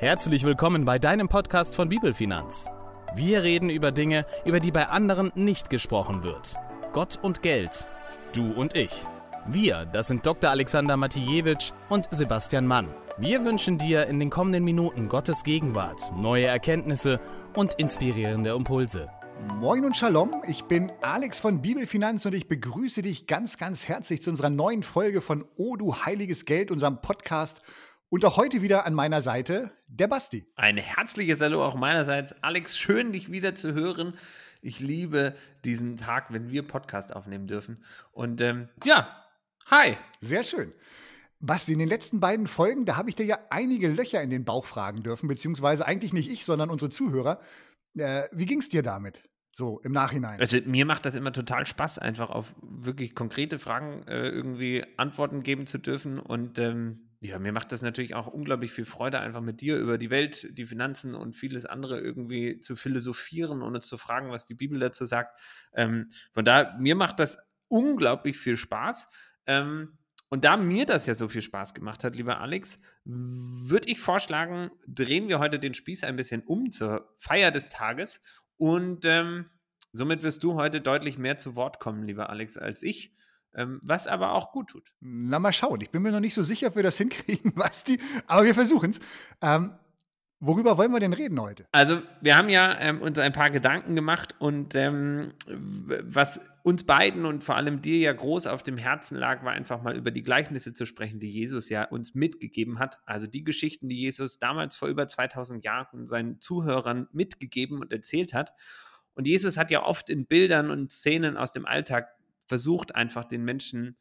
Herzlich willkommen bei deinem Podcast von Bibelfinanz. Wir reden über Dinge, über die bei anderen nicht gesprochen wird. Gott und Geld. Du und ich. Wir, das sind Dr. Alexander Matijewitsch und Sebastian Mann. Wir wünschen dir in den kommenden Minuten Gottes Gegenwart, neue Erkenntnisse und inspirierende Impulse. Moin und Shalom, ich bin Alex von Bibelfinanz und ich begrüße dich ganz, ganz herzlich zu unserer neuen Folge von O du heiliges Geld, unserem Podcast. Und auch heute wieder an meiner Seite der Basti. Ein herzliches Hallo auch meinerseits. Alex, schön dich wieder zu hören. Ich liebe diesen Tag, wenn wir Podcast aufnehmen dürfen. Und ähm, ja, hi. Sehr schön. Basti, in den letzten beiden Folgen, da habe ich dir ja einige Löcher in den Bauch fragen dürfen, beziehungsweise eigentlich nicht ich, sondern unsere Zuhörer. Äh, wie ging es dir damit? So im Nachhinein. Also mir macht das immer total Spaß, einfach auf wirklich konkrete Fragen äh, irgendwie Antworten geben zu dürfen. Und ähm, ja, mir macht das natürlich auch unglaublich viel Freude, einfach mit dir über die Welt, die Finanzen und vieles andere irgendwie zu philosophieren und uns zu fragen, was die Bibel dazu sagt. Ähm, von daher, mir macht das unglaublich viel Spaß. Ähm, und da mir das ja so viel Spaß gemacht hat, lieber Alex, würde ich vorschlagen, drehen wir heute den Spieß ein bisschen um zur Feier des Tages und ähm, somit wirst du heute deutlich mehr zu Wort kommen, lieber Alex, als ich. Ähm, was aber auch gut tut. Na, mal schauen. Ich bin mir noch nicht so sicher, ob wir das hinkriegen, Basti, aber wir versuchen es. Ähm, worüber wollen wir denn reden heute? Also, wir haben ja ähm, uns ein paar Gedanken gemacht und ähm, was uns beiden und vor allem dir ja groß auf dem Herzen lag, war einfach mal über die Gleichnisse zu sprechen, die Jesus ja uns mitgegeben hat. Also die Geschichten, die Jesus damals vor über 2000 Jahren seinen Zuhörern mitgegeben und erzählt hat. Und Jesus hat ja oft in Bildern und Szenen aus dem Alltag versucht, einfach den Menschen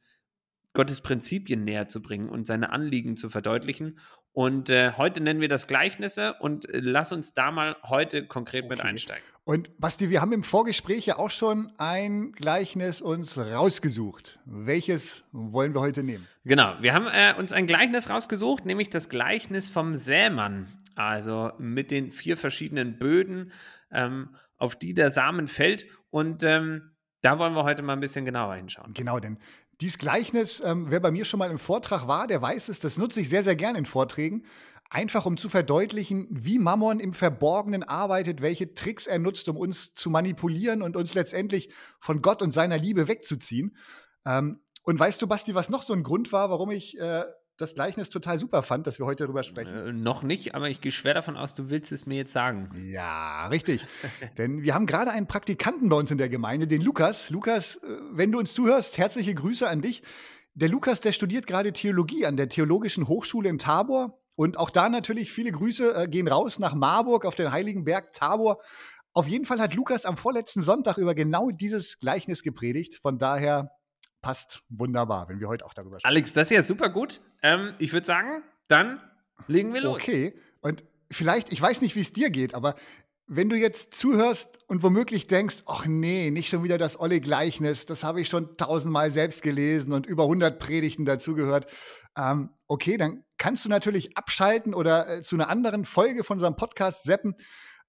Gottes Prinzipien näher zu bringen und seine Anliegen zu verdeutlichen. Und äh, heute nennen wir das Gleichnisse und äh, lass uns da mal heute konkret okay. mit einsteigen. Und Basti, wir haben im Vorgespräch ja auch schon ein Gleichnis uns rausgesucht. Welches wollen wir heute nehmen? Genau, wir haben äh, uns ein Gleichnis rausgesucht, nämlich das Gleichnis vom Sämann. Also mit den vier verschiedenen Böden, ähm, auf die der Samen fällt. Und ähm, da wollen wir heute mal ein bisschen genauer hinschauen. Genau, denn dieses Gleichnis, ähm, wer bei mir schon mal im Vortrag war, der weiß es, das nutze ich sehr, sehr gerne in Vorträgen. Einfach um zu verdeutlichen, wie Mammon im Verborgenen arbeitet, welche Tricks er nutzt, um uns zu manipulieren und uns letztendlich von Gott und seiner Liebe wegzuziehen. Ähm, und weißt du, Basti, was noch so ein Grund war, warum ich äh, das Gleichnis total super fand, dass wir heute darüber sprechen? Äh, noch nicht, aber ich gehe schwer davon aus, du willst es mir jetzt sagen. Ja, richtig. Denn wir haben gerade einen Praktikanten bei uns in der Gemeinde, den Lukas. Lukas, äh, wenn du uns zuhörst, herzliche Grüße an dich. Der Lukas, der studiert gerade Theologie an der Theologischen Hochschule in Tabor und auch da natürlich viele Grüße äh, gehen raus nach Marburg auf den Heiligen Berg Tabor. Auf jeden Fall hat Lukas am vorletzten Sonntag über genau dieses Gleichnis gepredigt. Von daher passt wunderbar, wenn wir heute auch darüber sprechen. Alex, das ist ja super gut. Ähm, ich würde sagen, dann legen wir los. Okay. Und vielleicht, ich weiß nicht, wie es dir geht, aber wenn du jetzt zuhörst und womöglich denkst, ach nee, nicht schon wieder das olle Gleichnis, das habe ich schon tausendmal selbst gelesen und über 100 Predigten dazugehört, ähm, okay, dann kannst du natürlich abschalten oder äh, zu einer anderen Folge von unserem Podcast seppen.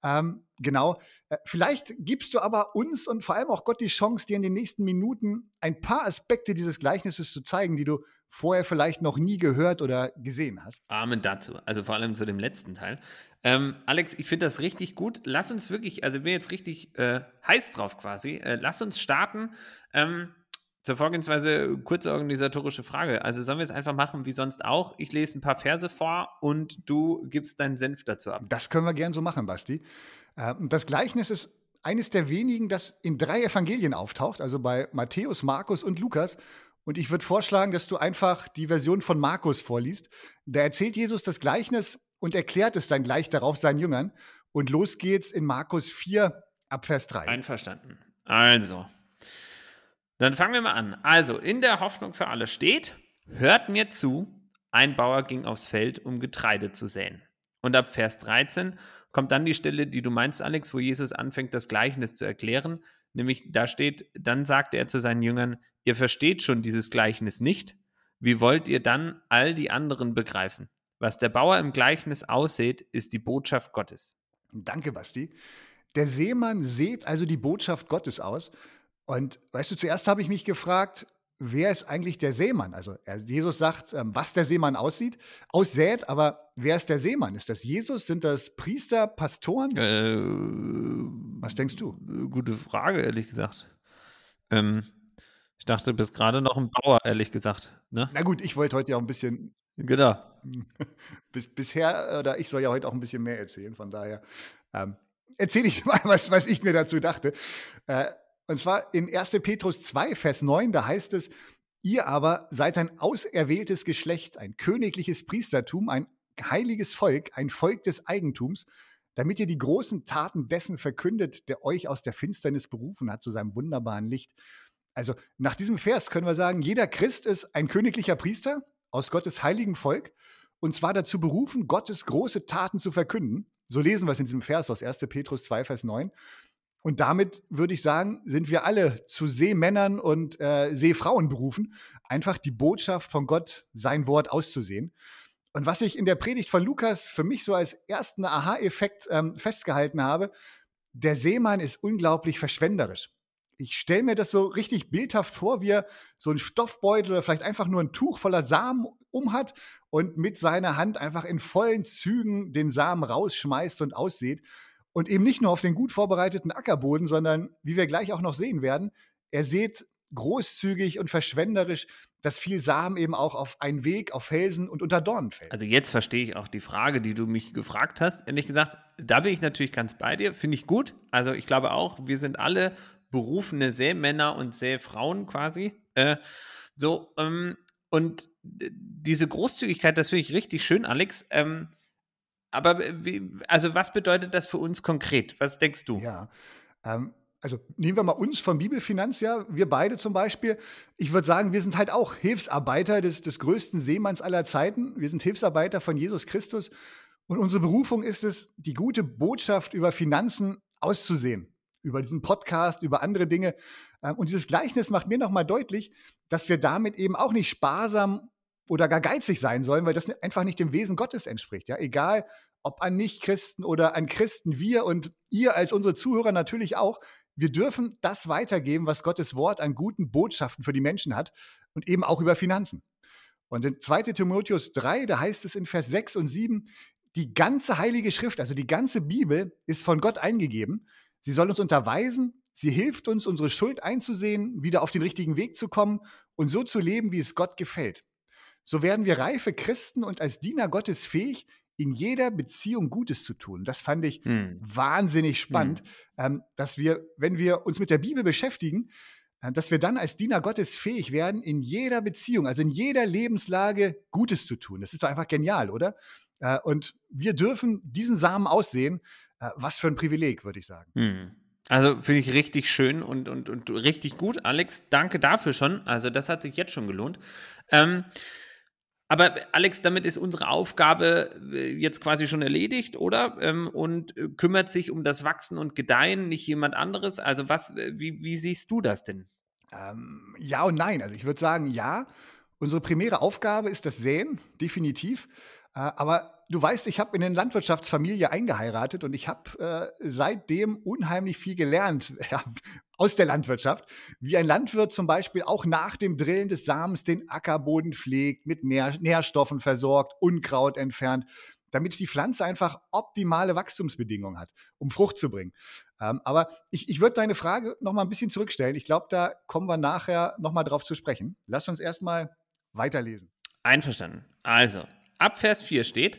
Ähm, genau. Äh, vielleicht gibst du aber uns und vor allem auch Gott die Chance, dir in den nächsten Minuten ein paar Aspekte dieses Gleichnisses zu zeigen, die du vorher vielleicht noch nie gehört oder gesehen hast. Amen dazu. Also vor allem zu dem letzten Teil. Ähm, Alex, ich finde das richtig gut. Lass uns wirklich, also ich bin jetzt richtig äh, heiß drauf quasi. Äh, lass uns starten. Ähm, zur Vorgehensweise kurze organisatorische Frage. Also sollen wir es einfach machen wie sonst auch? Ich lese ein paar Verse vor und du gibst deinen Senf dazu ab. Das können wir gern so machen, Basti. Ähm, das Gleichnis ist eines der wenigen, das in drei Evangelien auftaucht, also bei Matthäus, Markus und Lukas. Und ich würde vorschlagen, dass du einfach die Version von Markus vorliest. Da erzählt Jesus das Gleichnis und erklärt es dann gleich darauf seinen Jüngern. Und los geht's in Markus 4 ab Vers 3. Einverstanden. Also, dann fangen wir mal an. Also, in der Hoffnung für alle steht, hört mir zu, ein Bauer ging aufs Feld, um Getreide zu säen. Und ab Vers 13 kommt dann die Stelle, die du meinst, Alex, wo Jesus anfängt, das Gleichnis zu erklären. Nämlich, da steht, dann sagte er zu seinen Jüngern, ihr versteht schon dieses Gleichnis nicht. Wie wollt ihr dann all die anderen begreifen? Was der Bauer im Gleichnis aussät, ist die Botschaft Gottes. Danke, Basti. Der Seemann sät also die Botschaft Gottes aus. Und weißt du, zuerst habe ich mich gefragt, wer ist eigentlich der Seemann? Also Jesus sagt, ähm, was der Seemann aussieht, aussät, aber wer ist der Seemann? Ist das Jesus? Sind das Priester, Pastoren? Äh, was denkst du? Gute Frage, ehrlich gesagt. Ähm, ich dachte, du bist gerade noch ein Bauer, ehrlich gesagt. Ne? Na gut, ich wollte heute ja auch ein bisschen. Genau. Bis, bisher, oder ich soll ja heute auch ein bisschen mehr erzählen, von daher ähm, erzähle ich mal, was, was ich mir dazu dachte. Äh, und zwar in 1. Petrus 2, Vers 9, da heißt es, ihr aber seid ein auserwähltes Geschlecht, ein königliches Priestertum, ein heiliges Volk, ein Volk des Eigentums, damit ihr die großen Taten dessen verkündet, der euch aus der Finsternis berufen hat zu seinem wunderbaren Licht. Also nach diesem Vers können wir sagen, jeder Christ ist ein königlicher Priester aus Gottes heiligem Volk und zwar dazu berufen, Gottes große Taten zu verkünden. So lesen wir es in diesem Vers aus 1. Petrus 2, Vers 9. Und damit würde ich sagen, sind wir alle zu Seemännern und äh, Seefrauen berufen, einfach die Botschaft von Gott, sein Wort auszusehen. Und was ich in der Predigt von Lukas für mich so als ersten Aha-Effekt ähm, festgehalten habe, der Seemann ist unglaublich verschwenderisch. Ich stelle mir das so richtig bildhaft vor, wie er so einen Stoffbeutel oder vielleicht einfach nur ein Tuch voller Samen umhat und mit seiner Hand einfach in vollen Zügen den Samen rausschmeißt und aussieht. Und eben nicht nur auf den gut vorbereiteten Ackerboden, sondern, wie wir gleich auch noch sehen werden, er sät großzügig und verschwenderisch, dass viel Samen eben auch auf einen Weg, auf Felsen und unter Dornen fällt. Also jetzt verstehe ich auch die Frage, die du mich gefragt hast. Ehrlich gesagt, da bin ich natürlich ganz bei dir. Finde ich gut. Also ich glaube auch, wir sind alle berufene Seemänner und Seefrauen quasi. Äh, so, ähm, und diese Großzügigkeit, das finde ich richtig schön, Alex. Ähm, aber wie, also was bedeutet das für uns konkret? Was denkst du? Ja, ähm, also nehmen wir mal uns vom Bibelfinanz, ja, wir beide zum Beispiel. Ich würde sagen, wir sind halt auch Hilfsarbeiter des, des größten Seemanns aller Zeiten. Wir sind Hilfsarbeiter von Jesus Christus. Und unsere Berufung ist es, die gute Botschaft über Finanzen auszusehen. Über diesen Podcast, über andere Dinge. Ähm, und dieses Gleichnis macht mir nochmal deutlich, dass wir damit eben auch nicht sparsam oder gar geizig sein sollen, weil das einfach nicht dem Wesen Gottes entspricht. Ja, egal, ob an Nichtchristen oder an Christen, wir und ihr als unsere Zuhörer natürlich auch, wir dürfen das weitergeben, was Gottes Wort an guten Botschaften für die Menschen hat und eben auch über Finanzen. Und in 2 Timotheus 3, da heißt es in Vers 6 und 7, die ganze Heilige Schrift, also die ganze Bibel, ist von Gott eingegeben. Sie soll uns unterweisen, sie hilft uns, unsere Schuld einzusehen, wieder auf den richtigen Weg zu kommen und so zu leben, wie es Gott gefällt so werden wir reife Christen und als Diener Gottes fähig, in jeder Beziehung Gutes zu tun. Das fand ich hm. wahnsinnig spannend, hm. ähm, dass wir, wenn wir uns mit der Bibel beschäftigen, äh, dass wir dann als Diener Gottes fähig werden, in jeder Beziehung, also in jeder Lebenslage Gutes zu tun. Das ist doch einfach genial, oder? Äh, und wir dürfen diesen Samen aussehen. Äh, was für ein Privileg, würde ich sagen. Hm. Also finde ich richtig schön und, und, und richtig gut. Alex, danke dafür schon. Also das hat sich jetzt schon gelohnt. Ähm, aber Alex, damit ist unsere Aufgabe äh, jetzt quasi schon erledigt, oder? Ähm, und äh, kümmert sich um das Wachsen und Gedeihen nicht jemand anderes? Also was, äh, wie, wie siehst du das denn? Ähm, ja und nein. Also ich würde sagen, ja. Unsere primäre Aufgabe ist das Säen, definitiv. Aber du weißt, ich habe in eine Landwirtschaftsfamilie eingeheiratet und ich habe äh, seitdem unheimlich viel gelernt ja, aus der Landwirtschaft, wie ein Landwirt zum Beispiel auch nach dem Drillen des Samens den Ackerboden pflegt, mit Nähr Nährstoffen versorgt, Unkraut entfernt, damit die Pflanze einfach optimale Wachstumsbedingungen hat, um Frucht zu bringen. Ähm, aber ich, ich würde deine Frage noch mal ein bisschen zurückstellen. Ich glaube, da kommen wir nachher noch mal drauf zu sprechen. Lass uns erstmal weiterlesen. Einverstanden. Also, Ab Vers 4 steht,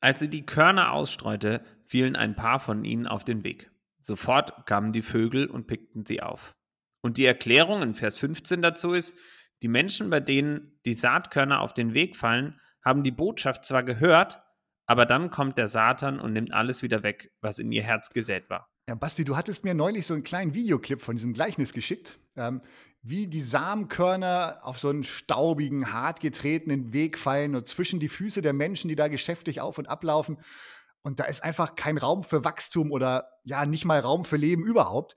als sie die Körner ausstreute, fielen ein paar von ihnen auf den Weg. Sofort kamen die Vögel und pickten sie auf. Und die Erklärung in Vers 15 dazu ist, die Menschen, bei denen die Saatkörner auf den Weg fallen, haben die Botschaft zwar gehört, aber dann kommt der Satan und nimmt alles wieder weg, was in ihr Herz gesät war. Ja, Basti, du hattest mir neulich so einen kleinen Videoclip von diesem Gleichnis geschickt. Ähm, wie die Samenkörner auf so einen staubigen, hart getretenen Weg fallen und zwischen die Füße der Menschen, die da geschäftig auf und ablaufen. Und da ist einfach kein Raum für Wachstum oder ja, nicht mal Raum für Leben überhaupt.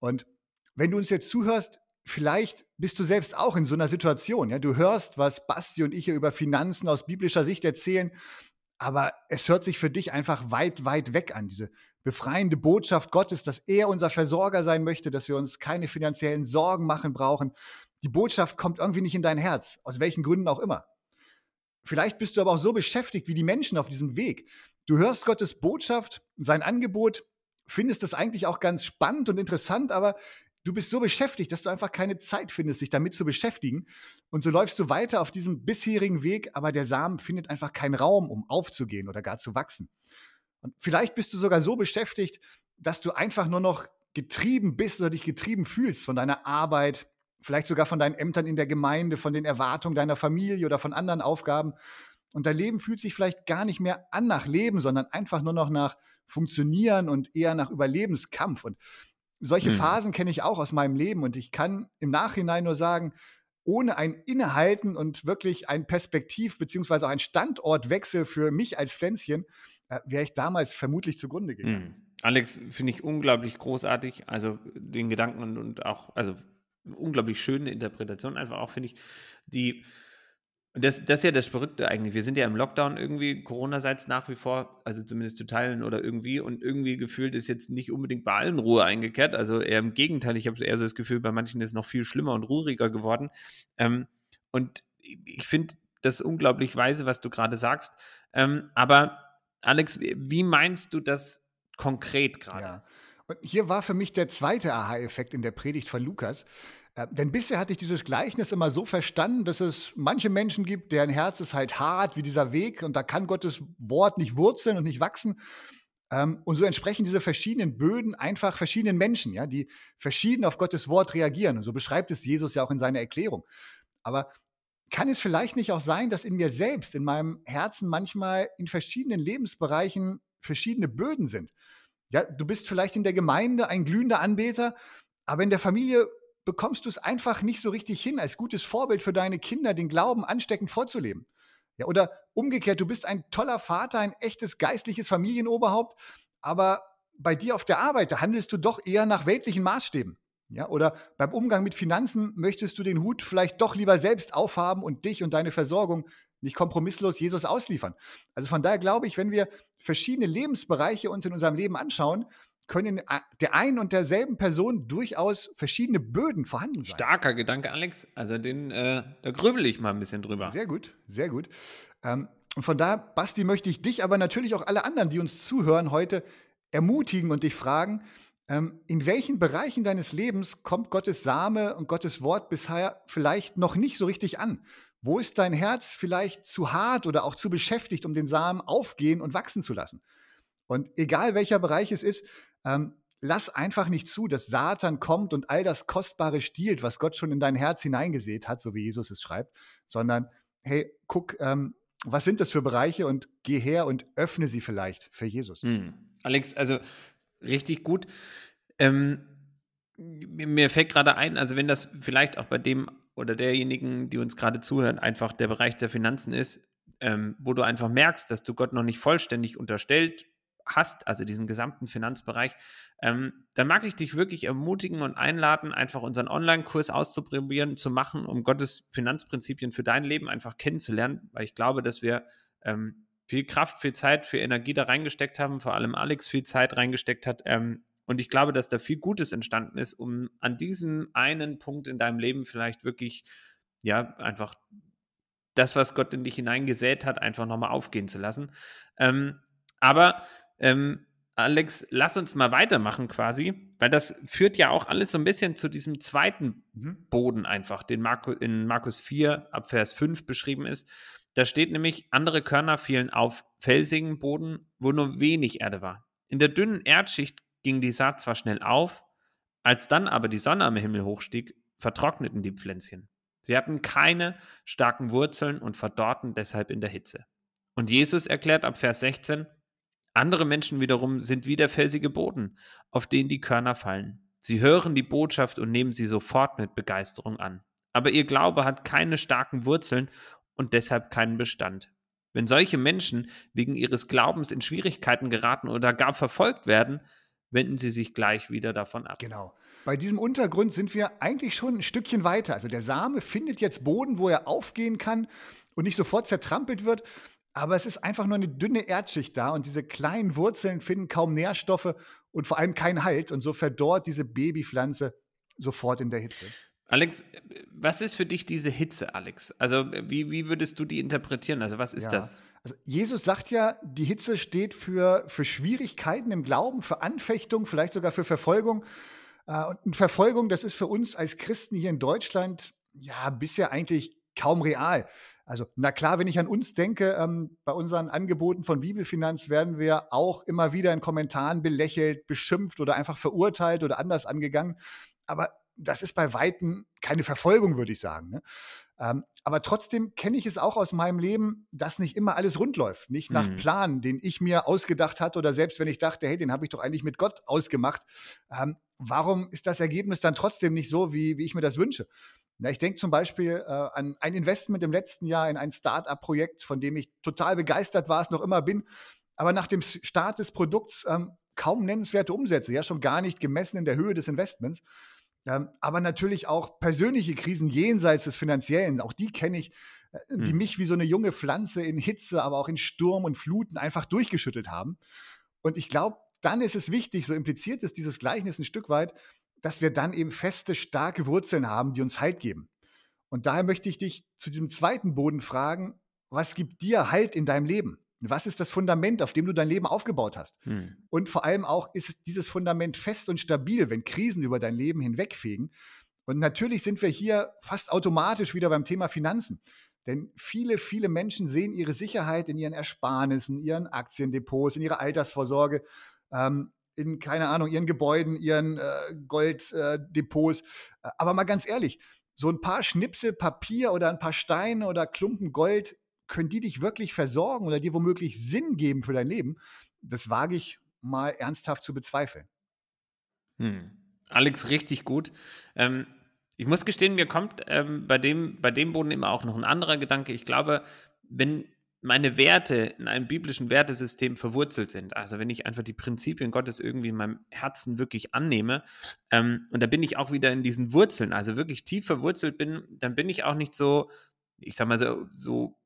Und wenn du uns jetzt zuhörst, vielleicht bist du selbst auch in so einer Situation. Ja? Du hörst, was Basti und ich hier über Finanzen aus biblischer Sicht erzählen, aber es hört sich für dich einfach weit, weit weg an, diese befreiende Botschaft Gottes, dass er unser Versorger sein möchte, dass wir uns keine finanziellen Sorgen machen brauchen, die Botschaft kommt irgendwie nicht in dein Herz, aus welchen Gründen auch immer. Vielleicht bist du aber auch so beschäftigt wie die Menschen auf diesem Weg. Du hörst Gottes Botschaft, sein Angebot, findest das eigentlich auch ganz spannend und interessant, aber du bist so beschäftigt, dass du einfach keine Zeit findest, dich damit zu beschäftigen. Und so läufst du weiter auf diesem bisherigen Weg, aber der Samen findet einfach keinen Raum, um aufzugehen oder gar zu wachsen. Und vielleicht bist du sogar so beschäftigt, dass du einfach nur noch getrieben bist oder dich getrieben fühlst von deiner Arbeit, vielleicht sogar von deinen Ämtern in der Gemeinde, von den Erwartungen deiner Familie oder von anderen Aufgaben. Und dein Leben fühlt sich vielleicht gar nicht mehr an nach Leben, sondern einfach nur noch nach Funktionieren und eher nach Überlebenskampf. Und solche hm. Phasen kenne ich auch aus meinem Leben. Und ich kann im Nachhinein nur sagen, ohne ein Innehalten und wirklich ein Perspektiv- beziehungsweise auch ein Standortwechsel für mich als Pflänzchen, äh, wäre ich damals vermutlich zugrunde gegangen. Hm. Alex, finde ich unglaublich großartig. Also den Gedanken und, und auch, also unglaublich schöne Interpretation einfach auch, finde ich, die das, das ist ja das Verrückte eigentlich. Wir sind ja im Lockdown irgendwie, Corona-seits nach wie vor, also zumindest zu teilen oder irgendwie. Und irgendwie gefühlt ist jetzt nicht unbedingt bei allen Ruhe eingekehrt. Also eher im Gegenteil, ich habe eher so das Gefühl, bei manchen ist es noch viel schlimmer und ruhiger geworden. Ähm, und ich finde das unglaublich weise, was du gerade sagst. Ähm, aber Alex, wie meinst du das konkret gerade? Ja. Und hier war für mich der zweite Aha-Effekt in der Predigt von Lukas. Äh, denn bisher hatte ich dieses Gleichnis immer so verstanden, dass es manche Menschen gibt, deren Herz ist halt hart wie dieser Weg und da kann Gottes Wort nicht wurzeln und nicht wachsen. Ähm, und so entsprechen diese verschiedenen Böden einfach verschiedenen Menschen, ja, die verschieden auf Gottes Wort reagieren. Und so beschreibt es Jesus ja auch in seiner Erklärung. Aber kann es vielleicht nicht auch sein, dass in mir selbst, in meinem Herzen manchmal in verschiedenen Lebensbereichen verschiedene Böden sind? Ja, du bist vielleicht in der Gemeinde ein glühender Anbeter, aber in der Familie bekommst du es einfach nicht so richtig hin, als gutes Vorbild für deine Kinder den Glauben ansteckend vorzuleben. Ja, oder umgekehrt, du bist ein toller Vater, ein echtes geistliches Familienoberhaupt, aber bei dir auf der Arbeit, da handelst du doch eher nach weltlichen Maßstäben. Ja, oder beim Umgang mit Finanzen möchtest du den Hut vielleicht doch lieber selbst aufhaben und dich und deine Versorgung nicht kompromisslos Jesus ausliefern. Also von daher glaube ich, wenn wir verschiedene Lebensbereiche uns in unserem Leben anschauen, können der einen und derselben Person durchaus verschiedene Böden vorhanden sein. Starker Gedanke, Alex. Also den, äh, da grübel ich mal ein bisschen drüber. Sehr gut, sehr gut. Ähm, und von da, Basti, möchte ich dich, aber natürlich auch alle anderen, die uns zuhören, heute ermutigen und dich fragen, ähm, in welchen Bereichen deines Lebens kommt Gottes Same und Gottes Wort bisher vielleicht noch nicht so richtig an? Wo ist dein Herz vielleicht zu hart oder auch zu beschäftigt, um den Samen aufgehen und wachsen zu lassen? Und egal welcher Bereich es ist, ähm, lass einfach nicht zu, dass Satan kommt und all das Kostbare stiehlt, was Gott schon in dein Herz hineingesät hat, so wie Jesus es schreibt, sondern hey, guck, ähm, was sind das für Bereiche und geh her und öffne sie vielleicht für Jesus. Hm. Alex, also richtig gut. Ähm, mir fällt gerade ein, also wenn das vielleicht auch bei dem oder derjenigen, die uns gerade zuhören, einfach der Bereich der Finanzen ist, ähm, wo du einfach merkst, dass du Gott noch nicht vollständig unterstellt hast, also diesen gesamten Finanzbereich, ähm, dann mag ich dich wirklich ermutigen und einladen, einfach unseren Online-Kurs auszuprobieren, zu machen, um Gottes Finanzprinzipien für dein Leben einfach kennenzulernen, weil ich glaube, dass wir ähm, viel Kraft, viel Zeit, viel Energie da reingesteckt haben, vor allem Alex viel Zeit reingesteckt hat. Ähm, und ich glaube, dass da viel Gutes entstanden ist, um an diesem einen Punkt in deinem Leben vielleicht wirklich, ja, einfach das, was Gott in dich hineingesät hat, einfach nochmal aufgehen zu lassen. Ähm, aber ähm, Alex, lass uns mal weitermachen quasi, weil das führt ja auch alles so ein bisschen zu diesem zweiten mhm. Boden einfach, den Marco, in Markus 4 ab Vers 5 beschrieben ist. Da steht nämlich, andere Körner fielen auf felsigen Boden, wo nur wenig Erde war. In der dünnen Erdschicht ging die Saat zwar schnell auf, als dann aber die Sonne am Himmel hochstieg, vertrockneten die Pflänzchen. Sie hatten keine starken Wurzeln und verdorrten deshalb in der Hitze. Und Jesus erklärt ab Vers 16, andere Menschen wiederum sind wie der felsige Boden, auf den die Körner fallen. Sie hören die Botschaft und nehmen sie sofort mit Begeisterung an. Aber ihr Glaube hat keine starken Wurzeln und deshalb keinen Bestand. Wenn solche Menschen wegen ihres Glaubens in Schwierigkeiten geraten oder gar verfolgt werden, wenden sie sich gleich wieder davon ab. Genau. Bei diesem Untergrund sind wir eigentlich schon ein Stückchen weiter. Also der Same findet jetzt Boden, wo er aufgehen kann und nicht sofort zertrampelt wird. Aber es ist einfach nur eine dünne Erdschicht da und diese kleinen Wurzeln finden kaum Nährstoffe und vor allem keinen Halt und so verdorrt diese Babypflanze sofort in der Hitze. Alex, was ist für dich diese Hitze, Alex? Also wie, wie würdest du die interpretieren? Also was ist Ja. das? Also Jesus sagt ja, die Hitze steht für, für Schwierigkeiten im Glauben, für Anfechtung, vielleicht sogar für Verfolgung. Äh, Und Verfolgung, das ist für uns als Christen hier in Deutschland ja bisher eigentlich kaum real. Also, na klar, wenn ich an uns denke, ähm, bei unseren Angeboten von Bibelfinanz werden wir auch immer wieder in Kommentaren belächelt, beschimpft oder einfach verurteilt oder anders angegangen. Aber das ist bei Weitem keine Verfolgung, würde ich sagen. Ne? Ähm, aber trotzdem kenne ich es auch aus meinem Leben, dass nicht immer alles rund läuft. Nicht nach Mhm. Plan, den ich mir ausgedacht hatte oder selbst wenn ich dachte, hey, den habe ich doch eigentlich mit Gott ausgemacht. Ähm, warum ist das Ergebnis dann trotzdem nicht so, wie, wie ich mir das wünsche? Na, ich denke zum Beispiel äh, an ein Investment im letzten Jahr in ein Start-up-Projekt, von dem ich total begeistert war, es noch immer bin, aber nach dem Start des Produkts ähm, kaum nennenswerte Umsätze, ja schon gar nicht gemessen in der Höhe des Investments. Ähm, aber natürlich auch persönliche Krisen jenseits des Finanziellen, auch die kenne ich, äh, die Hm. mich wie so eine junge Pflanze in Hitze, aber auch in Sturm und Fluten einfach durchgeschüttelt haben. Und ich glaube, dann ist es wichtig, so impliziert ist dieses Gleichnis ein Stück weit, dass wir dann eben feste, starke Wurzeln haben, die uns Halt geben. Und daher möchte ich dich zu diesem zweiten Boden fragen, was gibt dir Halt in deinem Leben? Was ist das Fundament, auf dem du dein Leben aufgebaut hast? Hm. Und vor allem auch, ist es dieses Fundament fest und stabil, wenn Krisen über dein Leben hinwegfegen? Und natürlich sind wir hier fast automatisch wieder beim Thema Finanzen. Denn viele, viele Menschen sehen ihre Sicherheit in ihren Ersparnissen, ihren Aktiendepots, in ihrer Altersvorsorge, ähm, in, keine Ahnung, ihren Gebäuden, ihren äh, Golddepots. Äh, Aber mal ganz ehrlich, so ein paar Schnipsel Papier oder ein paar Steine oder Klumpen Gold, können die dich wirklich versorgen oder dir womöglich Sinn geben für dein Leben? Das wage ich mal ernsthaft zu bezweifeln. Hm. Alex, richtig gut. Ähm, ich muss gestehen, mir kommt ähm, bei, dem, bei dem Boden immer auch noch ein anderer Gedanke. Ich glaube, wenn meine Werte in einem biblischen Wertesystem verwurzelt sind, also wenn ich einfach die Prinzipien Gottes irgendwie in meinem Herzen wirklich annehme, ähm, und da bin ich auch wieder in diesen Wurzeln, also wirklich tief verwurzelt bin, dann bin ich auch nicht so, ich sag mal so, so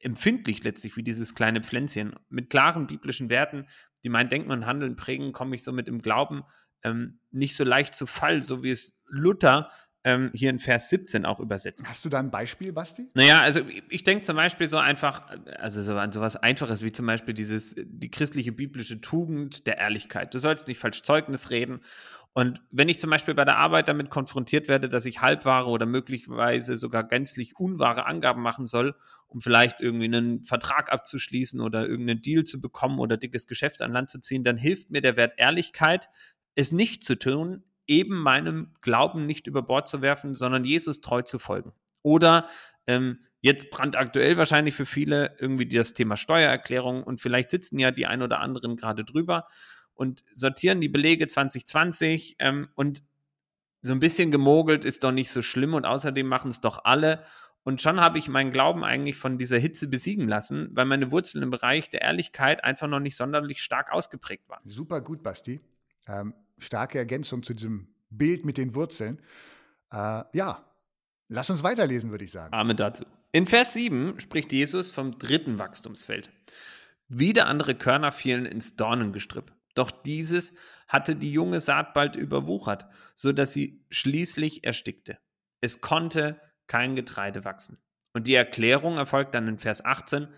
empfindlich letztlich wie dieses kleine Pflänzchen. Mit klaren biblischen Werten, die mein Denken und Handeln prägen, komme ich somit im Glauben ähm, nicht so leicht zu Fall, so wie es Luther ähm, hier in Vers 17 auch übersetzt. Hast du da ein Beispiel, Basti? Naja, also ich- ich denke zum Beispiel so einfach, also so an sowas Einfaches wie zum Beispiel dieses, die christliche biblische Tugend der Ehrlichkeit. Du sollst nicht falsch Zeugnis reden. Und wenn ich zum Beispiel bei der Arbeit damit konfrontiert werde, dass ich halbwahre oder möglicherweise sogar gänzlich unwahre Angaben machen soll, um vielleicht irgendwie einen Vertrag abzuschließen oder irgendeinen Deal zu bekommen oder dickes Geschäft an Land zu ziehen, dann hilft mir der Wert Ehrlichkeit, es nicht zu tun, eben meinem Glauben nicht über Bord zu werfen, sondern Jesus treu zu folgen. Oder ähm, jetzt brandaktuell wahrscheinlich für viele irgendwie das Thema Steuererklärung und vielleicht sitzen ja die ein oder anderen gerade drüber und sortieren die Belege 2020 ähm, und so ein bisschen gemogelt ist doch nicht so schlimm und außerdem machen es doch alle. Und schon habe ich meinen Glauben eigentlich von dieser Hitze besiegen lassen, weil meine Wurzeln im Bereich der Ehrlichkeit einfach noch nicht sonderlich stark ausgeprägt waren. Super gut, Basti. Ähm, starke Ergänzung zu diesem Bild mit den Wurzeln. Äh, ja, lass uns weiterlesen, würde ich sagen. Amen dazu. In Vers 7 spricht Jesus vom dritten Wachstumsfeld. Wieder andere Körner fielen ins Dornengestrüpp. Doch dieses hatte die junge Saat bald überwuchert, so dass sie schließlich erstickte. Es konnte kein Getreide wachsen. Und die Erklärung erfolgt dann in Vers 18.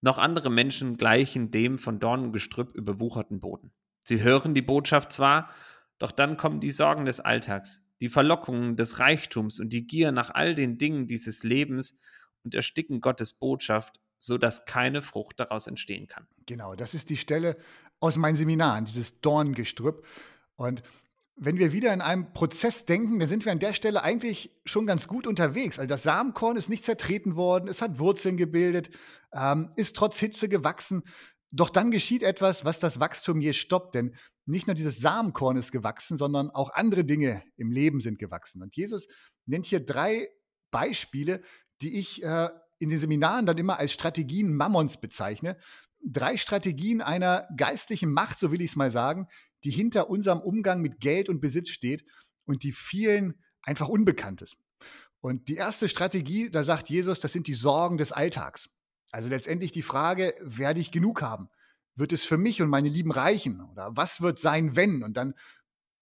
Noch andere Menschen gleichen dem von Dornengestrüpp überwucherten Boden. Sie hören die Botschaft zwar, doch dann kommen die Sorgen des Alltags, die Verlockungen des Reichtums und die Gier nach all den Dingen dieses Lebens und ersticken Gottes Botschaft, so dass keine Frucht daraus entstehen kann. Genau, das ist die Stelle aus meinen Seminaren, dieses Dorngestrüpp. Und wenn wir wieder in einem Prozess denken, dann sind wir an der Stelle eigentlich schon ganz gut unterwegs. Also das Samenkorn ist nicht zertreten worden, es hat Wurzeln gebildet, ähm, ist trotz Hitze gewachsen. Doch dann geschieht etwas, was das Wachstum je stoppt. Denn nicht nur dieses Samenkorn ist gewachsen, sondern auch andere Dinge im Leben sind gewachsen. Und Jesus nennt hier drei Beispiele, die ich äh, in den Seminaren dann immer als Strategien Mammons bezeichne. Drei Strategien einer geistlichen Macht, so will ich es mal sagen, die hinter unserem Umgang mit Geld und Besitz steht und die vielen einfach unbekannt ist. Und die erste Strategie, da sagt Jesus, das sind die Sorgen des Alltags. Also letztendlich die Frage, werde ich genug haben? Wird es für mich und meine Lieben reichen? Oder was wird sein, wenn? Und dann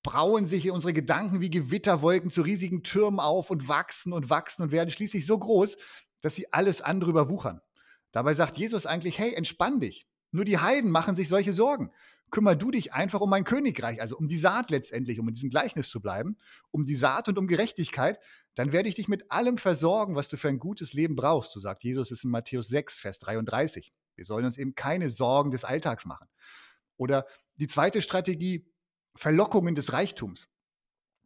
brauen sich unsere Gedanken wie Gewitterwolken zu riesigen Türmen auf und wachsen und wachsen und werden schließlich so groß, dass sie alles andere überwuchern. Dabei sagt Jesus eigentlich, hey, entspann dich. Nur die Heiden machen sich solche Sorgen. Kümmer du dich einfach um mein Königreich, also um die Saat letztendlich, um in diesem Gleichnis zu bleiben, um die Saat und um Gerechtigkeit, dann werde ich dich mit allem versorgen, was du für ein gutes Leben brauchst, so sagt Jesus es in Matthäus 6, Vers 33. Wir sollen uns eben keine Sorgen des Alltags machen. Oder die zweite Strategie, Verlockungen des Reichtums.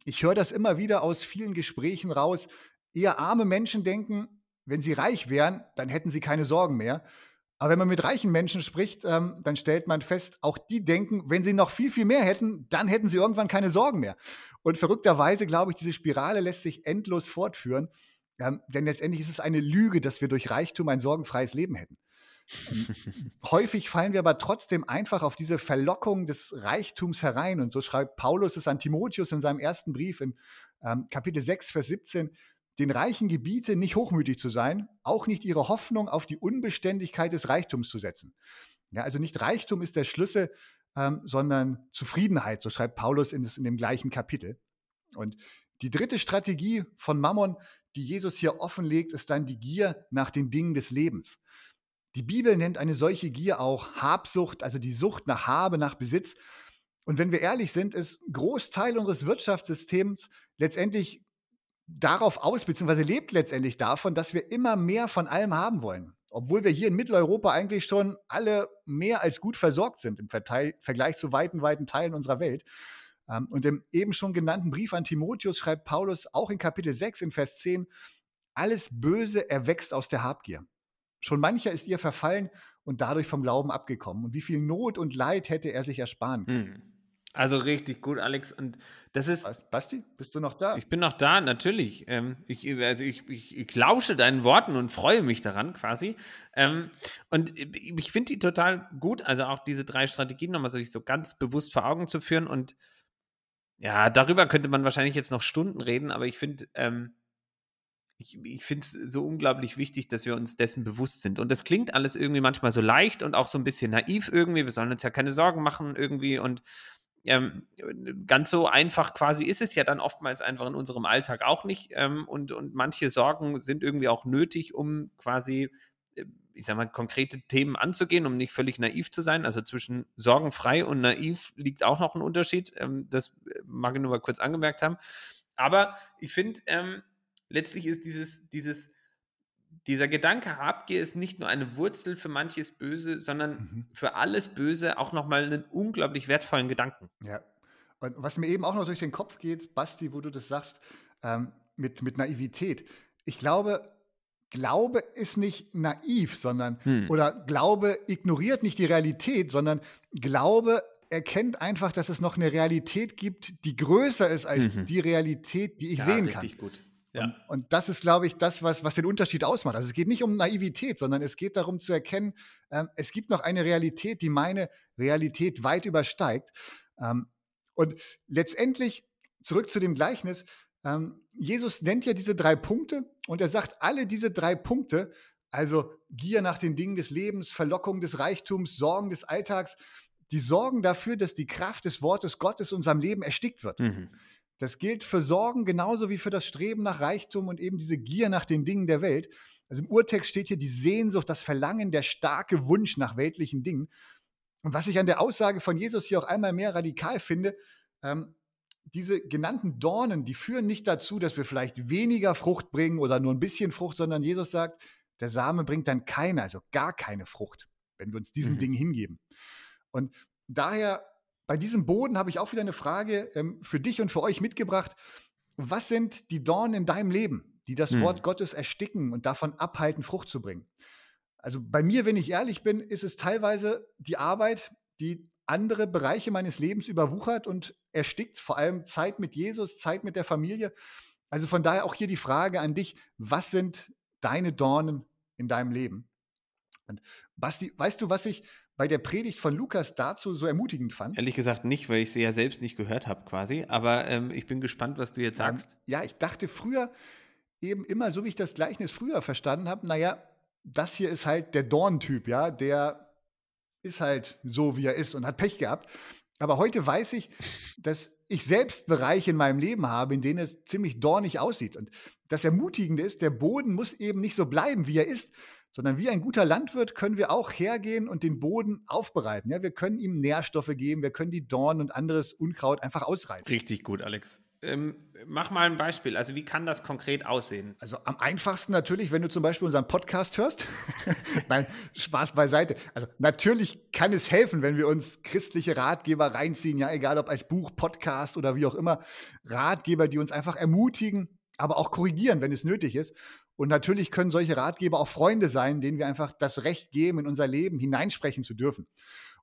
Ich höre das immer wieder aus vielen Gesprächen raus. Eher arme Menschen denken, wenn sie reich wären, dann hätten sie keine Sorgen mehr. Aber wenn man mit reichen Menschen spricht, ähm, dann stellt man fest, auch die denken, wenn sie noch viel, viel mehr hätten, dann hätten sie irgendwann keine Sorgen mehr. Und verrückterweise glaube ich, diese Spirale lässt sich endlos fortführen. Ähm, denn letztendlich ist es eine Lüge, dass wir durch Reichtum ein sorgenfreies Leben hätten. Häufig fallen wir aber trotzdem einfach auf diese Verlockung des Reichtums herein. Und so schreibt Paulus es an Timotheus in seinem ersten Brief in ähm, Kapitel 6, Vers 17. Den Reichen gebiete, nicht hochmütig zu sein, auch nicht ihre Hoffnung auf die Unbeständigkeit des Reichtums zu setzen. Ja, also nicht Reichtum ist der Schlüssel, ähm, sondern Zufriedenheit, so schreibt Paulus in, in dem gleichen Kapitel. Und die dritte Strategie von Mammon, die Jesus hier offenlegt, ist dann die Gier nach den Dingen des Lebens. Die Bibel nennt eine solche Gier auch Habsucht, also die Sucht nach Habe, nach Besitz. Und wenn wir ehrlich sind, ist Großteil unseres Wirtschaftssystems letztendlich darauf aus, beziehungsweise lebt letztendlich davon, dass wir immer mehr von allem haben wollen. Obwohl wir hier in Mitteleuropa eigentlich schon alle mehr als gut versorgt sind im Vergleich zu weiten, weiten Teilen unserer Welt. Ähm, und im eben schon genannten Brief an Timotheus schreibt Paulus auch in Kapitel 6 in Vers 10, alles Böse erwächst aus der Habgier. Schon mancher ist ihr verfallen und dadurch vom Glauben abgekommen. Und wie viel Not und Leid hätte er sich ersparen können. Hm. Also richtig gut, Alex. Und das ist. Basti, bist du noch da? Ich bin noch da, natürlich. Ähm, ich, also ich, ich, ich, lausche deinen Worten und freue mich daran quasi. Ähm, und ich finde die total gut. Also auch diese drei Strategien nochmal so, so ganz bewusst vor Augen zu führen. Und ja, darüber könnte man wahrscheinlich jetzt noch Stunden reden, aber ich finde, ähm, ich, ich finde es so unglaublich wichtig, dass wir uns dessen bewusst sind. Und das klingt alles irgendwie manchmal so leicht und auch so ein bisschen naiv irgendwie. Wir sollen uns ja keine Sorgen machen irgendwie. Und ähm, ganz so einfach quasi ist es ja dann oftmals einfach in unserem Alltag auch nicht. Ähm, und, und manche Sorgen sind irgendwie auch nötig, um quasi, äh, ich sag mal, konkrete Themen anzugehen, um nicht völlig naiv zu sein. Also zwischen sorgenfrei und naiv liegt auch noch ein Unterschied. Ähm, das äh, mag ich nur mal kurz angemerkt haben. Aber ich finde, ähm, letztlich ist dieses, dieses, dieser Gedanke Habgier ist nicht nur eine Wurzel für manches Böse, sondern mhm. für alles Böse auch nochmal einen unglaublich wertvollen Gedanken. Ja. Und was mir eben auch noch durch den Kopf geht, Basti, wo du das sagst, ähm, mit, mit Naivität. Ich glaube, Glaube ist nicht naiv, sondern, hm. oder Glaube ignoriert nicht die Realität, sondern Glaube erkennt einfach, dass es noch eine Realität gibt, die größer ist als mhm. die Realität, die ich ja, sehen kann. Gut. Ja. Und, und, das ist, glaube ich, das, was, was den Unterschied ausmacht. Also es geht nicht um Naivität, sondern es geht darum zu erkennen, ähm, es gibt noch eine Realität, die meine Realität weit übersteigt. Ähm, und letztendlich, zurück zu dem Gleichnis, ähm, Jesus nennt ja diese drei Punkte und er sagt, alle diese drei Punkte, also Gier nach den Dingen des Lebens, Verlockung des Reichtums, Sorgen des Alltags, die sorgen dafür, dass die Kraft des Wortes Gottes in unserem Leben erstickt wird. Mhm. Das gilt für Sorgen genauso wie für das Streben nach Reichtum und eben diese Gier nach den Dingen der Welt. Also im Urtext steht hier die Sehnsucht, das Verlangen, der starke Wunsch nach weltlichen Dingen. Und was ich an der Aussage von Jesus hier auch einmal mehr radikal finde, ähm, diese genannten Dornen, die führen nicht dazu, dass wir vielleicht weniger Frucht bringen oder nur ein bisschen Frucht, sondern Jesus sagt, der Same bringt dann keine, also gar keine Frucht, wenn wir uns diesen mhm. Dingen hingeben. Und daher bei diesem Boden habe ich auch wieder eine Frage ähm, für dich und für euch mitgebracht. Was sind die Dornen in deinem Leben, die das hm. Wort Gottes ersticken und davon abhalten, Frucht zu bringen? Also bei mir, wenn ich ehrlich bin, ist es teilweise die Arbeit, die andere Bereiche meines Lebens überwuchert und erstickt, vor allem Zeit mit Jesus, Zeit mit der Familie. Also von daher auch hier die Frage an dich, was sind deine Dornen in deinem Leben? Und Basti, weißt du, was ich bei der Predigt von Lukas dazu so ermutigend fand? Ehrlich gesagt nicht, weil ich sie ja selbst nicht gehört habe quasi. Aber ähm, ich bin gespannt, was du jetzt sagst. Ja, ich dachte früher eben immer, so wie ich das Gleichnis früher verstanden habe, naja, das hier ist halt der Dorntyp, ja, der ist halt so, wie er ist und hat Pech gehabt. Aber heute weiß ich, dass ich selbst Bereiche in meinem Leben habe, in denen es ziemlich dornig aussieht. Und das Ermutigende ist, der Boden muss eben nicht so bleiben, wie er ist, sondern wie ein guter Landwirt können wir auch hergehen und den Boden aufbereiten. Ja, wir können ihm Nährstoffe geben, wir können die Dornen und anderes Unkraut einfach ausreißen. Richtig gut, Alex. Ähm, mach mal ein Beispiel. Also wie kann das konkret aussehen? Also am einfachsten natürlich, wenn du zum Beispiel unseren Podcast hörst. Nein, Spaß beiseite. Also natürlich kann es helfen, wenn wir uns christliche Ratgeber reinziehen, ja, egal ob als Buch, Podcast oder wie auch immer. Ratgeber, die uns einfach ermutigen, aber auch korrigieren, wenn es nötig ist. Und natürlich können solche Ratgeber auch Freunde sein, denen wir einfach das Recht geben, in unser Leben hineinsprechen zu dürfen.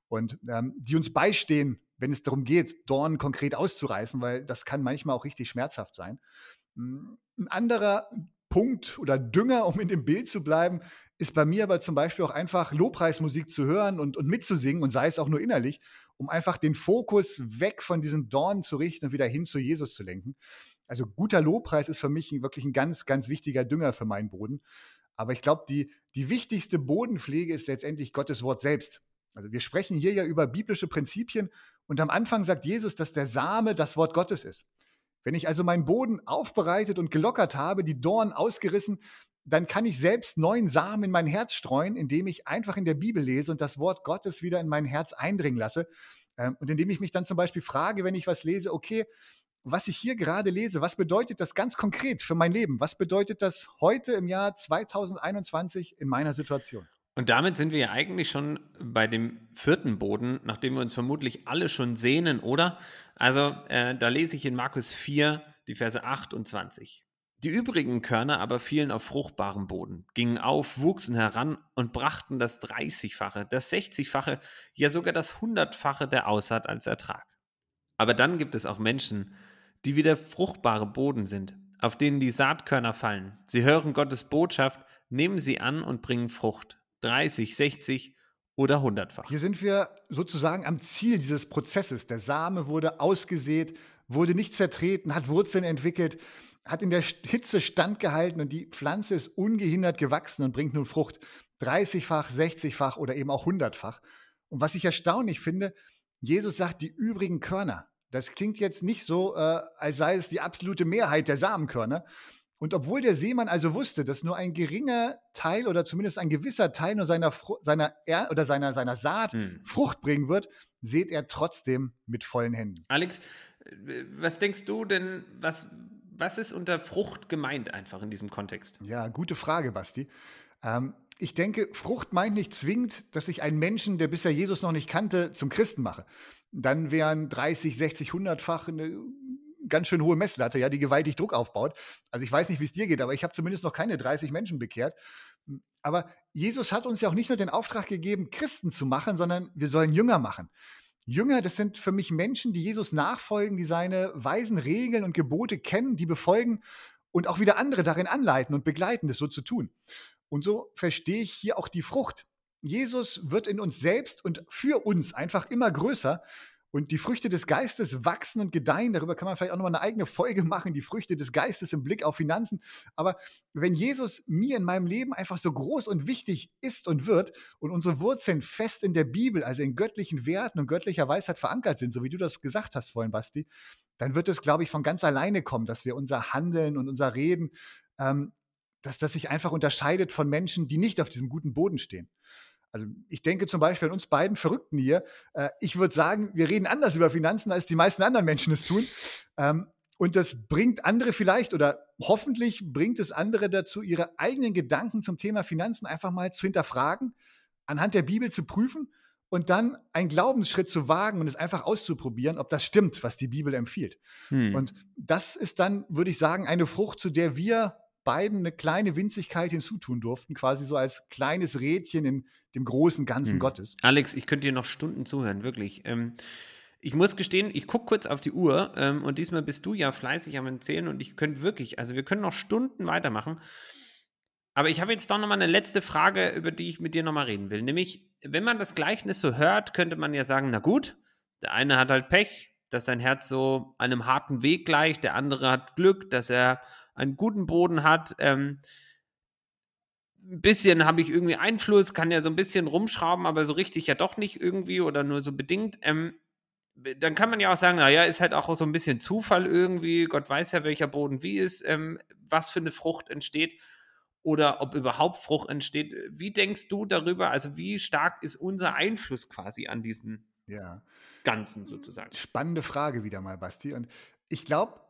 Und ähm, die uns beistehen, wenn es darum geht, Dornen konkret auszureißen, weil das kann manchmal auch richtig schmerzhaft sein. Hm, ein anderer Punkt oder Dünger, um in dem Bild zu bleiben, ist bei mir aber zum Beispiel auch einfach Lobpreismusik zu hören und, und mitzusingen und sei es auch nur innerlich, um einfach den Fokus weg von diesen Dornen zu richten und wieder hin zu Jesus zu lenken. Also guter Lobpreis ist für mich wirklich ein ganz, ganz wichtiger Dünger für meinen Boden. Aber ich glaube, die, die wichtigste Bodenpflege ist letztendlich Gottes Wort selbst. Also wir sprechen hier ja über biblische Prinzipien und am Anfang sagt Jesus, dass der Same das Wort Gottes ist. Wenn ich also meinen Boden aufbereitet und gelockert habe, die Dornen ausgerissen, dann kann ich selbst neuen Samen in mein Herz streuen, indem ich einfach in der Bibel lese und das Wort Gottes wieder in mein Herz eindringen lasse. Ähm, und indem ich mich dann zum Beispiel frage, wenn ich was lese, okay, was ich hier gerade lese, was bedeutet das ganz konkret für mein Leben? Was bedeutet das heute im Jahr 2021 in meiner Situation? Und damit sind wir ja eigentlich schon bei dem vierten Boden, nachdem wir uns vermutlich alle schon sehnen, oder? Also äh, da lese ich in Markus 4 die Verse 8 und 20. Die übrigen Körner aber fielen auf fruchtbaren Boden, gingen auf, wuchsen heran und brachten das 30-fache, das 60-fache, ja sogar das Hundertfache der Aussaat als Ertrag. Aber dann gibt es auch Menschen, die wie der fruchtbare Boden sind, auf denen die Saatkörner fallen. Sie hören Gottes Botschaft, nehmen sie an und bringen Frucht. 30, 60 oder hundertfach. Hier sind wir sozusagen am Ziel dieses Prozesses. Der Same wurde ausgesät, wurde nicht zertreten, hat Wurzeln entwickelt, hat in der Hitze standgehalten und die Pflanze ist ungehindert gewachsen und bringt nun Frucht. 30-fach, 60-fach oder eben auch hundertfach. Und was ich erstaunlich finde, Jesus sagt, die übrigen Körner. Das klingt jetzt nicht so, äh, als sei es die absolute Mehrheit der Samenkörner, und obwohl der Seemann also wusste, dass nur ein geringer Teil oder zumindest ein gewisser Teil nur seiner, seiner, er oder seiner, seiner Saat hm. Frucht bringen wird, seht er trotzdem mit vollen Händen. Alex, äh, was denkst du denn, was, was ist unter Frucht gemeint einfach in diesem Kontext? Ja, gute Frage, Basti. Ähm, ich denke, Frucht meint nicht zwingend, dass ich einen Menschen, der bisher Jesus noch nicht kannte, zum Christen mache. Dann wären 30, 60, 100-fach eine ganz schön hohe Messlatte, ja, die gewaltig Druck aufbaut. Also ich weiß nicht, wie es dir geht, aber ich habe zumindest noch keine 30 Menschen bekehrt. Aber Jesus hat uns ja auch nicht nur den Auftrag gegeben, Christen zu machen, sondern wir sollen Jünger machen. Jünger, das sind für mich Menschen, die Jesus nachfolgen, die seine weisen Regeln und Gebote kennen, die befolgen und auch wieder andere darin anleiten und begleiten, das so zu tun. Und so verstehe ich hier auch die Frucht. Jesus wird in uns selbst und für uns einfach immer größer und die Früchte des Geistes wachsen und gedeihen. Darüber kann man vielleicht auch nochmal eine eigene Folge machen, die Früchte des Geistes im Blick auf Finanzen. Aber wenn Jesus mir in meinem Leben einfach so groß und wichtig ist und wird und unsere Wurzeln fest in der Bibel, also in göttlichen Werten und göttlicher Weisheit verankert sind, so wie du das gesagt hast vorhin, Basti, dann wird es, glaube ich, von ganz alleine kommen, dass wir unser Handeln und unser Reden, ähm, dass das sich einfach unterscheidet von Menschen, die nicht auf diesem guten Boden stehen. Also ich denke zum Beispiel an uns beiden Verrückten hier. Äh, ich würde sagen, wir reden anders über Finanzen, als die meisten anderen Menschen es tun. Ähm, und das bringt andere vielleicht oder hoffentlich bringt es andere dazu, ihre eigenen Gedanken zum Thema Finanzen einfach mal zu hinterfragen, anhand der Bibel zu prüfen und dann einen Glaubensschritt zu wagen und es einfach auszuprobieren, ob das stimmt, was die Bibel empfiehlt. Hm. Und das ist dann, würde ich sagen, eine Frucht, zu der wir beiden eine kleine Winzigkeit hinzutun durften, quasi so als kleines Rädchen in dem großen Ganzen hm. Gottes. Alex, ich könnte dir noch Stunden zuhören, wirklich. Ähm, ich muss gestehen, ich gucke kurz auf die Uhr ähm, und diesmal bist du ja fleißig am Erzählen und ich könnte wirklich, also wir können noch Stunden weitermachen. Aber ich habe jetzt doch nochmal eine letzte Frage, über die ich mit dir nochmal reden will. Nämlich, wenn man das Gleichnis so hört, könnte man ja sagen, na gut, der eine hat halt Pech, dass sein Herz so einem harten Weg gleicht, der andere hat Glück, dass er einen guten Boden hat. Ähm, ein bisschen habe ich irgendwie Einfluss, kann ja so ein bisschen rumschrauben, aber so richtig ja doch nicht irgendwie oder nur so bedingt. Ähm, dann kann man ja auch sagen, naja, ist halt auch so ein bisschen Zufall irgendwie. Gott weiß ja, welcher Boden wie ist, ähm, was für eine Frucht entsteht oder ob überhaupt Frucht entsteht. Wie denkst du darüber? Also wie stark ist unser Einfluss quasi an diesem Ja. Ganzen sozusagen? Spannende Frage wieder mal, Basti. Und ich glaube,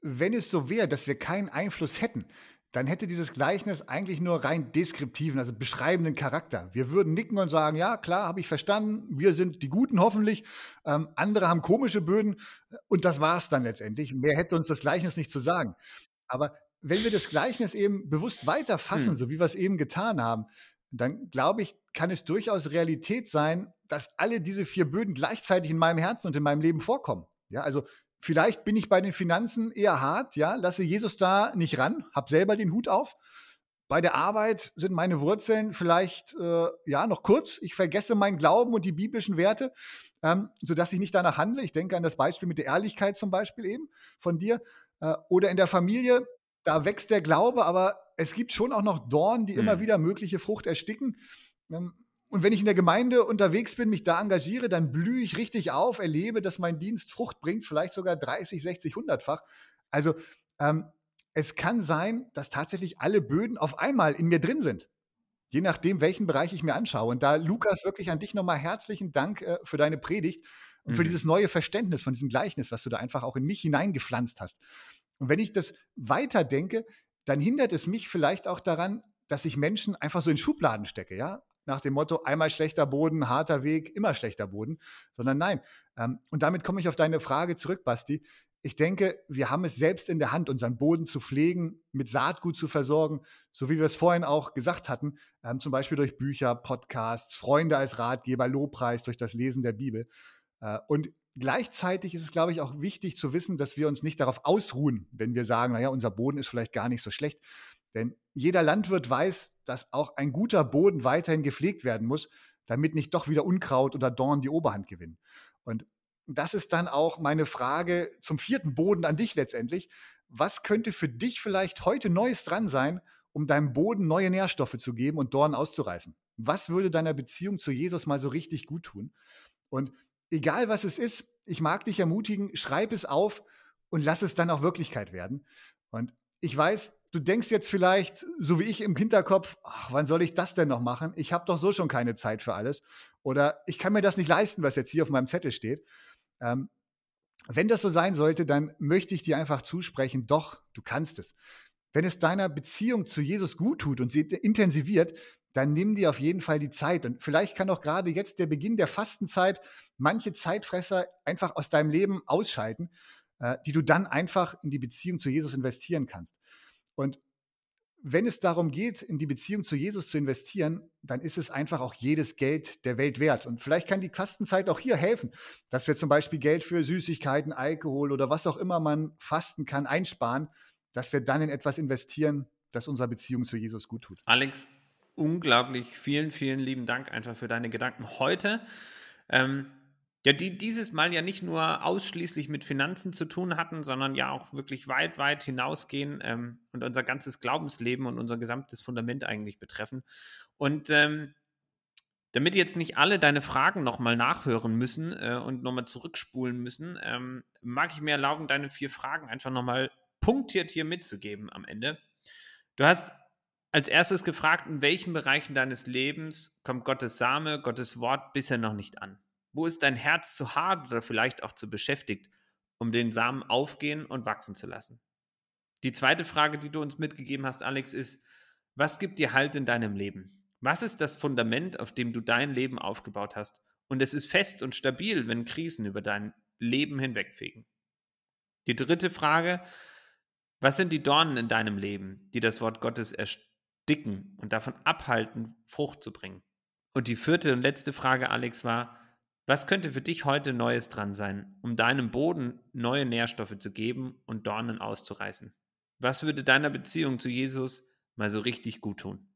wenn es so wäre, dass wir keinen Einfluss hätten, dann hätte dieses Gleichnis eigentlich nur rein deskriptiven, also beschreibenden Charakter. Wir würden nicken und sagen, ja, klar, habe ich verstanden, wir sind die Guten hoffentlich, ähm, andere haben komische Böden und das war es dann letztendlich. Mehr hätte uns das Gleichnis nicht zu sagen. Aber wenn wir das Gleichnis eben bewusst weiterfassen, Hm. so wie wir es eben getan haben, dann glaube ich, kann es durchaus Realität sein, dass alle diese vier Böden gleichzeitig in meinem Herzen und in meinem Leben vorkommen. Ja, also vielleicht bin ich bei den Finanzen eher hart, ja, lasse Jesus da nicht ran, habe selber den Hut auf. Bei der Arbeit sind meine Wurzeln vielleicht äh, ja noch kurz. Ich vergesse meinen Glauben und die biblischen Werte, ähm, sodass ich nicht danach handle. Ich denke an das Beispiel mit der Ehrlichkeit zum Beispiel eben von dir. Äh, oder in der Familie, da wächst der Glaube, aber es gibt schon auch noch Dornen, die immer Hm. wieder mögliche Frucht ersticken. Ähm, und wenn ich in der Gemeinde unterwegs bin, mich da engagiere, dann blühe ich richtig auf, erlebe, dass mein Dienst Frucht bringt, vielleicht sogar 30, 60, 100-fach. Also ähm, es kann sein, dass tatsächlich alle Böden auf einmal in mir drin sind. Je nachdem, welchen Bereich ich mir anschaue. Und da, Lukas, wirklich an dich nochmal herzlichen Dank äh, für deine Predigt und für Mhm. dieses neue Verständnis von diesem Gleichnis, was du da einfach auch in mich hineingepflanzt hast. Und wenn ich das weiterdenke, dann hindert es mich vielleicht auch daran, dass ich Menschen einfach so in Schubladen stecke, ja? Nach dem Motto, einmal schlechter Boden, harter Weg, immer schlechter Boden. Sondern nein. Ähm, und damit komme ich auf deine Frage zurück, Basti. Ich denke, wir haben es selbst in der Hand, unseren Boden zu pflegen, mit Saatgut zu versorgen, so wie wir es vorhin auch gesagt hatten, ähm, zum Beispiel durch Bücher, Podcasts, Freunde als Ratgeber, Lobpreis, durch das Lesen der Bibel. Äh, und gleichzeitig ist es, glaube ich, auch wichtig zu wissen, dass wir uns nicht darauf ausruhen, wenn wir sagen, naja, unser Boden ist vielleicht gar nicht so schlecht. Denn jeder Landwirt weiß, dass auch ein guter Boden weiterhin gepflegt werden muss, damit nicht doch wieder Unkraut oder Dorn die Oberhand gewinnen. Und das ist dann auch meine Frage zum vierten Boden an dich letztendlich. Was könnte für dich vielleicht heute Neues dran sein, um deinem Boden neue Nährstoffe zu geben und Dornen auszureißen? Was würde deiner Beziehung zu Jesus mal so richtig gut tun? Und egal was es ist, ich mag dich ermutigen, schreib es auf und lass es dann auch Wirklichkeit werden. Und ich weiß, du denkst jetzt vielleicht, so wie ich im Hinterkopf, ach, wann soll ich das denn noch machen? Ich habe doch so schon keine Zeit für alles. Oder ich kann mir das nicht leisten, was jetzt hier auf meinem Zettel steht. Ähm, wenn das so sein sollte, dann möchte ich dir einfach zusprechen, doch, du kannst es. Wenn es deiner Beziehung zu Jesus gut tut und sie intensiviert, dann nimm dir auf jeden Fall die Zeit. Und vielleicht kann auch gerade jetzt der Beginn der Fastenzeit manche Zeitfresser einfach aus deinem Leben ausschalten, äh, die du dann einfach in die Beziehung zu Jesus investieren kannst. Und wenn es darum geht, in die Beziehung zu Jesus zu investieren, dann ist es einfach auch jedes Geld der Welt wert. Und vielleicht kann die Fastenzeit auch hier helfen, dass wir zum Beispiel Geld für Süßigkeiten, Alkohol oder was auch immer man fasten kann, einsparen, dass wir dann in etwas investieren, das unserer Beziehung zu Jesus gut tut. Alex, unglaublich vielen, vielen lieben Dank einfach für deine Gedanken heute. Ähm, ja, die dieses Mal ja nicht nur ausschließlich mit Finanzen zu tun hatten, sondern ja auch wirklich weit, weit hinausgehen ähm, und unser ganzes Glaubensleben und unser gesamtes Fundament eigentlich betreffen. Und ähm, damit jetzt nicht alle deine Fragen nochmal nachhören müssen äh, und nochmal zurückspulen müssen, ähm, mag ich mir erlauben, deine vier Fragen einfach nochmal punktiert hier mitzugeben am Ende. Du hast als erstes gefragt, in welchen Bereichen deines Lebens kommt Gottes Same, Gottes Wort bisher noch nicht an? Wo ist dein Herz zu hart oder vielleicht auch zu beschäftigt, um den Samen aufgehen und wachsen zu lassen? Die zweite Frage, die du uns mitgegeben hast, Alex, ist, was gibt dir Halt in deinem Leben? Was ist das Fundament, auf dem du dein Leben aufgebaut hast? Und es ist fest und stabil, wenn Krisen über dein Leben hinwegfegen. Die dritte Frage, was sind die Dornen in deinem Leben, die das Wort Gottes ersticken und davon abhalten, Frucht zu bringen? Und die vierte und letzte Frage, Alex, war, was könnte für dich heute Neues dran sein, um deinem Boden neue Nährstoffe zu geben und Dornen auszureißen? Was würde deiner Beziehung zu Jesus mal so richtig gut tun?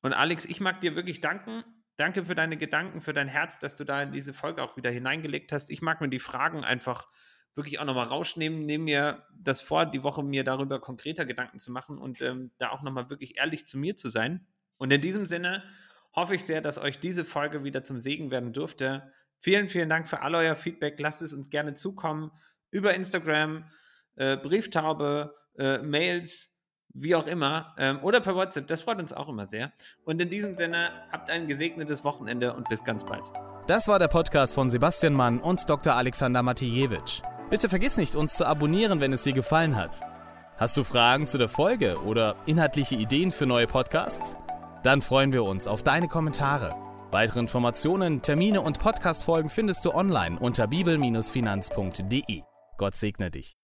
Und Alex, ich mag dir wirklich danken. Danke für deine Gedanken, für dein Herz, dass du da in diese Folge auch wieder hineingelegt hast. Ich mag mir die Fragen einfach wirklich auch nochmal rausnehmen, nehme mir das vor, die Woche mir darüber konkreter Gedanken zu machen und ähm, da auch nochmal wirklich ehrlich zu mir zu sein. Und in diesem Sinne hoffe ich sehr, dass euch diese Folge wieder zum Segen werden dürfte. Vielen, vielen Dank für all euer Feedback. Lasst es uns gerne zukommen über Instagram, äh, Brieftaube, äh, Mails, wie auch immer, ähm, oder per WhatsApp. Das freut uns auch immer sehr. Und in diesem Sinne, habt ein gesegnetes Wochenende und bis ganz bald. Das war der Podcast von Sebastian Mann und Dr. Alexander Matijewitsch. Bitte vergiss nicht, uns zu abonnieren, wenn es dir gefallen hat. Hast du Fragen zu der Folge oder inhaltliche Ideen für neue Podcasts? Dann freuen wir uns auf deine Kommentare. Weitere Informationen, Termine und Podcastfolgen findest du online unter bibel-finanz.de. Gott segne dich.